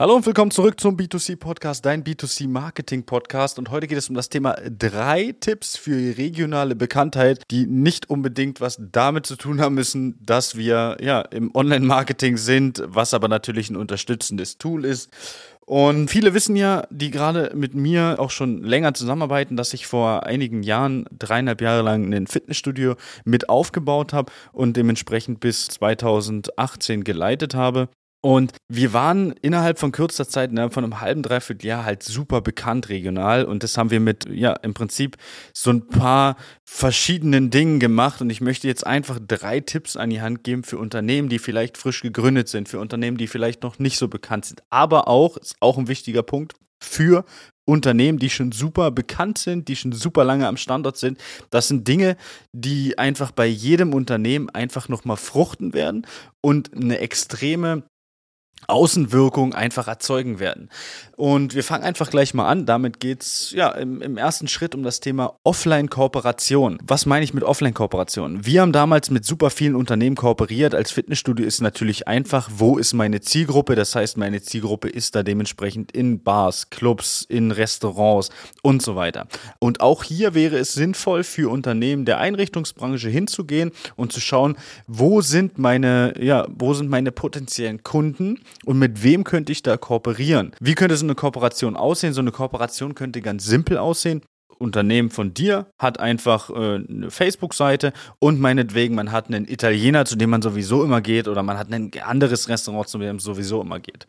Hallo und willkommen zurück zum B2C Podcast, dein B2C Marketing Podcast. Und heute geht es um das Thema drei Tipps für regionale Bekanntheit, die nicht unbedingt was damit zu tun haben müssen, dass wir ja im Online-Marketing sind, was aber natürlich ein unterstützendes Tool ist. Und viele wissen ja, die gerade mit mir auch schon länger zusammenarbeiten, dass ich vor einigen Jahren, dreieinhalb Jahre lang, ein Fitnessstudio mit aufgebaut habe und dementsprechend bis 2018 geleitet habe. Und wir waren innerhalb von kürzester Zeit, innerhalb von einem halben, dreiviertel Jahr halt super bekannt regional. Und das haben wir mit, ja, im Prinzip so ein paar verschiedenen Dingen gemacht. Und ich möchte jetzt einfach drei Tipps an die Hand geben für Unternehmen, die vielleicht frisch gegründet sind, für Unternehmen, die vielleicht noch nicht so bekannt sind. Aber auch, ist auch ein wichtiger Punkt, für Unternehmen, die schon super bekannt sind, die schon super lange am Standort sind. Das sind Dinge, die einfach bei jedem Unternehmen einfach nochmal fruchten werden und eine extreme Außenwirkung einfach erzeugen werden. Und wir fangen einfach gleich mal an. Damit geht's ja im, im ersten Schritt um das Thema Offline-Kooperation. Was meine ich mit Offline-Kooperation? Wir haben damals mit super vielen Unternehmen kooperiert. Als Fitnessstudio ist natürlich einfach, wo ist meine Zielgruppe? Das heißt, meine Zielgruppe ist da dementsprechend in Bars, Clubs, in Restaurants und so weiter. Und auch hier wäre es sinnvoll für Unternehmen der Einrichtungsbranche hinzugehen und zu schauen, wo sind meine, ja, wo sind meine potenziellen Kunden und mit wem könnte ich da kooperieren? Wie könnte so eine Kooperation aussehen? So eine Kooperation könnte ganz simpel aussehen. Unternehmen von dir hat einfach äh, eine Facebook-Seite und meinetwegen, man hat einen Italiener, zu dem man sowieso immer geht, oder man hat ein anderes Restaurant, zu dem man sowieso immer geht.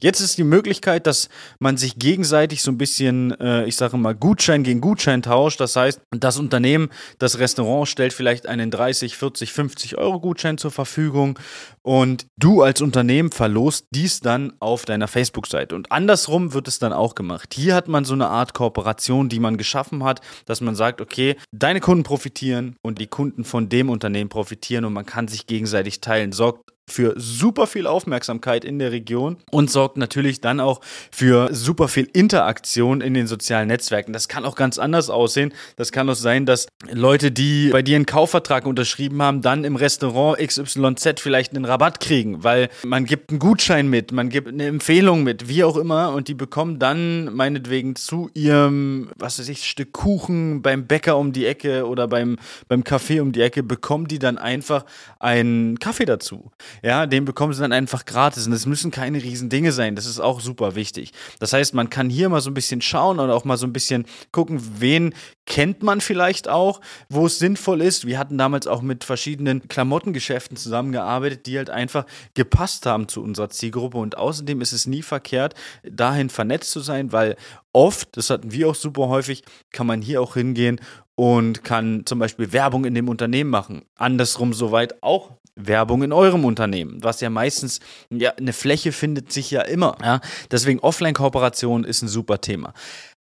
Jetzt ist die Möglichkeit, dass man sich gegenseitig so ein bisschen, äh, ich sage mal, Gutschein gegen Gutschein tauscht. Das heißt, das Unternehmen, das Restaurant stellt vielleicht einen 30, 40, 50 Euro Gutschein zur Verfügung und du als Unternehmen verlost dies dann auf deiner Facebook-Seite. Und andersrum wird es dann auch gemacht. Hier hat man so eine Art Kooperation, die man geschaffen geschaffen hat, dass man sagt, okay, deine Kunden profitieren und die Kunden von dem Unternehmen profitieren und man kann sich gegenseitig teilen. Sorgt für super viel Aufmerksamkeit in der Region und sorgt natürlich dann auch für super viel Interaktion in den sozialen Netzwerken. Das kann auch ganz anders aussehen. Das kann auch sein, dass Leute, die bei dir einen Kaufvertrag unterschrieben haben, dann im Restaurant XYZ vielleicht einen Rabatt kriegen, weil man gibt einen Gutschein mit, man gibt eine Empfehlung mit, wie auch immer und die bekommen dann meinetwegen zu ihrem, was weiß ich, Stück Kuchen beim Bäcker um die Ecke oder beim, beim Café um die Ecke, bekommen die dann einfach einen Kaffee dazu ja, den bekommen sie dann einfach gratis. Und das müssen keine riesen Dinge sein. Das ist auch super wichtig. Das heißt, man kann hier mal so ein bisschen schauen und auch mal so ein bisschen gucken, wen kennt man vielleicht auch, wo es sinnvoll ist. Wir hatten damals auch mit verschiedenen Klamottengeschäften zusammengearbeitet, die halt einfach gepasst haben zu unserer Zielgruppe. Und außerdem ist es nie verkehrt, dahin vernetzt zu sein, weil oft, das hatten wir auch super häufig, kann man hier auch hingehen und kann zum Beispiel Werbung in dem Unternehmen machen. Andersrum soweit auch Werbung in eurem Unternehmen, was ja meistens, ja, eine Fläche findet sich ja immer. Ja? Deswegen Offline-Kooperation ist ein super Thema.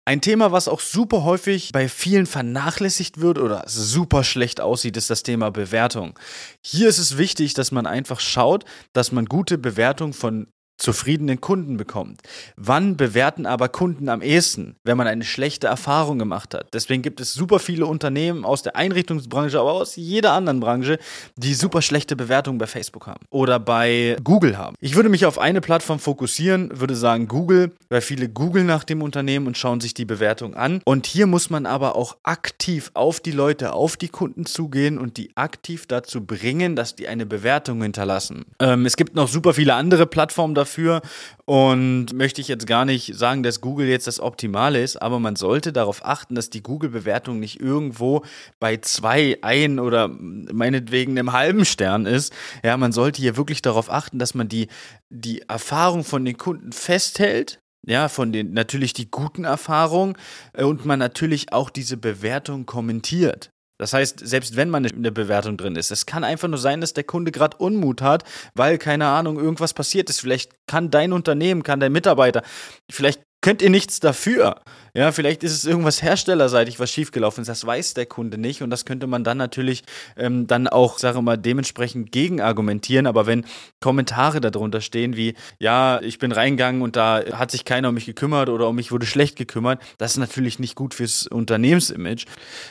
Ein Thema, was auch super häufig bei vielen vernachlässigt wird oder super schlecht aussieht, ist das Thema Bewertung. Hier ist es wichtig, dass man einfach schaut, dass man gute Bewertungen von zufriedenen Kunden bekommt. Wann bewerten aber Kunden am ehesten, wenn man eine schlechte Erfahrung gemacht hat? Deswegen gibt es super viele Unternehmen aus der Einrichtungsbranche, aber aus jeder anderen Branche, die super schlechte Bewertungen bei Facebook haben oder bei Google haben. Ich würde mich auf eine Plattform fokussieren, würde sagen Google, weil viele googeln nach dem Unternehmen und schauen sich die Bewertung an. Und hier muss man aber auch aktiv auf die Leute, auf die Kunden zugehen und die aktiv dazu bringen, dass die eine Bewertung hinterlassen. Ähm, es gibt noch super viele andere Plattformen dafür dafür und möchte ich jetzt gar nicht sagen, dass Google jetzt das Optimale ist, aber man sollte darauf achten, dass die Google-Bewertung nicht irgendwo bei zwei, ein oder meinetwegen einem halben Stern ist. Ja, man sollte hier wirklich darauf achten, dass man die, die Erfahrung von den Kunden festhält ja, von den natürlich die guten Erfahrungen äh, und man natürlich auch diese Bewertung kommentiert. Das heißt, selbst wenn man eine Bewertung drin ist, es kann einfach nur sein, dass der Kunde gerade Unmut hat, weil keine Ahnung, irgendwas passiert ist. Vielleicht kann dein Unternehmen, kann dein Mitarbeiter, vielleicht könnt ihr nichts dafür. Ja, vielleicht ist es irgendwas herstellerseitig, was schiefgelaufen ist. Das weiß der Kunde nicht und das könnte man dann natürlich ähm, dann auch, sage mal, dementsprechend gegen argumentieren. Aber wenn Kommentare darunter stehen wie, ja, ich bin reingegangen und da hat sich keiner um mich gekümmert oder um mich wurde schlecht gekümmert, das ist natürlich nicht gut fürs Unternehmensimage.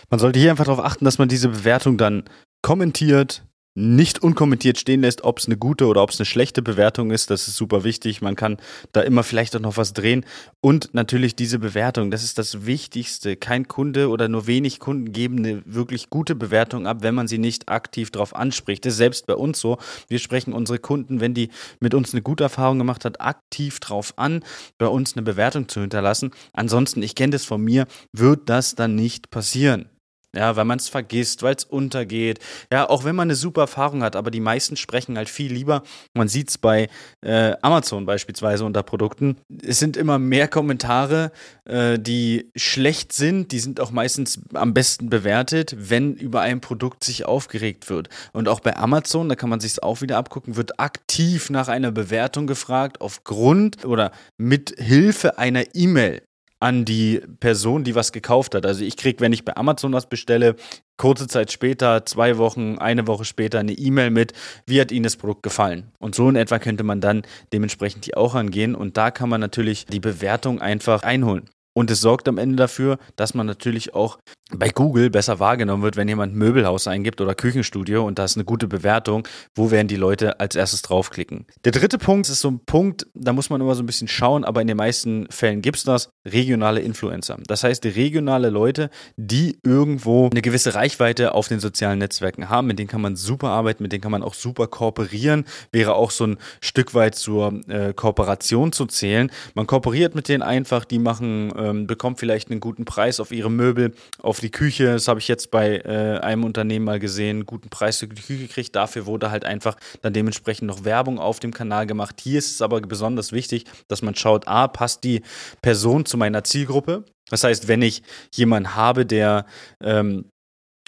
Man sollte hier einfach darauf achten, dass man diese Bewertung dann kommentiert, nicht unkommentiert stehen lässt, ob es eine gute oder ob es eine schlechte Bewertung ist. Das ist super wichtig. Man kann da immer vielleicht auch noch was drehen. Und natürlich diese Bewertung, das ist das Wichtigste. Kein Kunde oder nur wenig Kunden geben eine wirklich gute Bewertung ab, wenn man sie nicht aktiv darauf anspricht. Das ist selbst bei uns so. Wir sprechen unsere Kunden, wenn die mit uns eine gute Erfahrung gemacht hat, aktiv darauf an, bei uns eine Bewertung zu hinterlassen. Ansonsten, ich kenne das von mir, wird das dann nicht passieren. Ja, weil man es vergisst, weil es untergeht. Ja, auch wenn man eine super Erfahrung hat, aber die meisten sprechen halt viel lieber. Man sieht es bei äh, Amazon beispielsweise unter Produkten. Es sind immer mehr Kommentare, äh, die schlecht sind. Die sind auch meistens am besten bewertet, wenn über ein Produkt sich aufgeregt wird. Und auch bei Amazon, da kann man sich auch wieder abgucken, wird aktiv nach einer Bewertung gefragt, aufgrund oder mit Hilfe einer E-Mail an die Person, die was gekauft hat. Also ich kriege, wenn ich bei Amazon was bestelle, kurze Zeit später, zwei Wochen, eine Woche später eine E-Mail mit, wie hat Ihnen das Produkt gefallen? Und so in etwa könnte man dann dementsprechend die auch angehen. Und da kann man natürlich die Bewertung einfach einholen. Und es sorgt am Ende dafür, dass man natürlich auch bei Google besser wahrgenommen wird, wenn jemand Möbelhaus eingibt oder Küchenstudio und da ist eine gute Bewertung, wo werden die Leute als erstes draufklicken. Der dritte Punkt ist so ein Punkt, da muss man immer so ein bisschen schauen, aber in den meisten Fällen gibt es das, regionale Influencer. Das heißt, regionale Leute, die irgendwo eine gewisse Reichweite auf den sozialen Netzwerken haben, mit denen kann man super arbeiten, mit denen kann man auch super kooperieren, wäre auch so ein Stück weit zur äh, Kooperation zu zählen. Man kooperiert mit denen einfach, die machen ähm, bekommt vielleicht einen guten Preis auf ihre Möbel, auf die Küche. Das habe ich jetzt bei äh, einem Unternehmen mal gesehen, guten Preis für die Küche gekriegt. Dafür wurde halt einfach dann dementsprechend noch Werbung auf dem Kanal gemacht. Hier ist es aber besonders wichtig, dass man schaut, a, passt die Person zu meiner Zielgruppe? Das heißt, wenn ich jemanden habe, der ähm,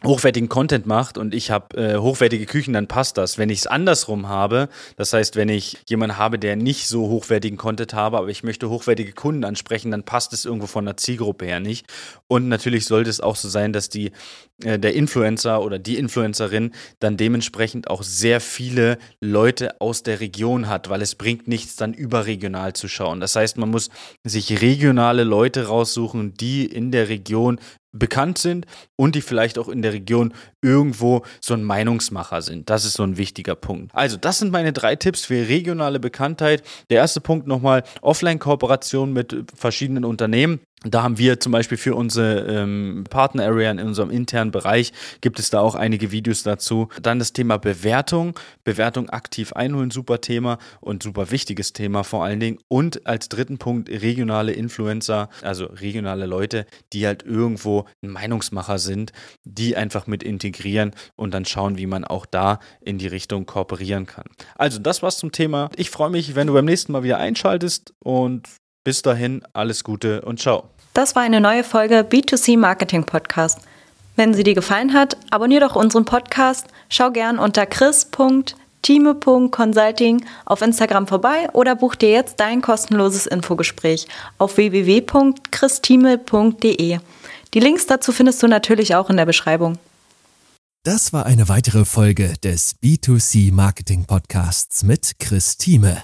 hochwertigen Content macht und ich habe äh, hochwertige Küchen, dann passt das. Wenn ich es andersrum habe, das heißt, wenn ich jemanden habe, der nicht so hochwertigen Content habe, aber ich möchte hochwertige Kunden ansprechen, dann passt es irgendwo von der Zielgruppe her nicht. Und natürlich sollte es auch so sein, dass die äh, der Influencer oder die Influencerin dann dementsprechend auch sehr viele Leute aus der Region hat, weil es bringt nichts, dann überregional zu schauen. Das heißt, man muss sich regionale Leute raussuchen, die in der Region bekannt sind und die vielleicht auch in der Region irgendwo so ein Meinungsmacher sind. Das ist so ein wichtiger Punkt. Also, das sind meine drei Tipps für regionale Bekanntheit. Der erste Punkt nochmal Offline-Kooperation mit verschiedenen Unternehmen. Da haben wir zum Beispiel für unsere ähm, Partner-Area in unserem internen Bereich, gibt es da auch einige Videos dazu. Dann das Thema Bewertung. Bewertung aktiv einholen, super Thema und super wichtiges Thema vor allen Dingen. Und als dritten Punkt regionale Influencer, also regionale Leute, die halt irgendwo ein Meinungsmacher sind, die einfach mit integrieren und dann schauen, wie man auch da in die Richtung kooperieren kann. Also das war's zum Thema. Ich freue mich, wenn du beim nächsten Mal wieder einschaltest und bis dahin, alles Gute und ciao. Das war eine neue Folge B2C Marketing Podcast. Wenn sie dir gefallen hat, abonniere doch unseren Podcast, schau gern unter chris.time.consulting auf Instagram vorbei oder buch dir jetzt dein kostenloses Infogespräch auf www.christime.de. Die Links dazu findest du natürlich auch in der Beschreibung. Das war eine weitere Folge des B2C Marketing Podcasts mit Chris Thieme.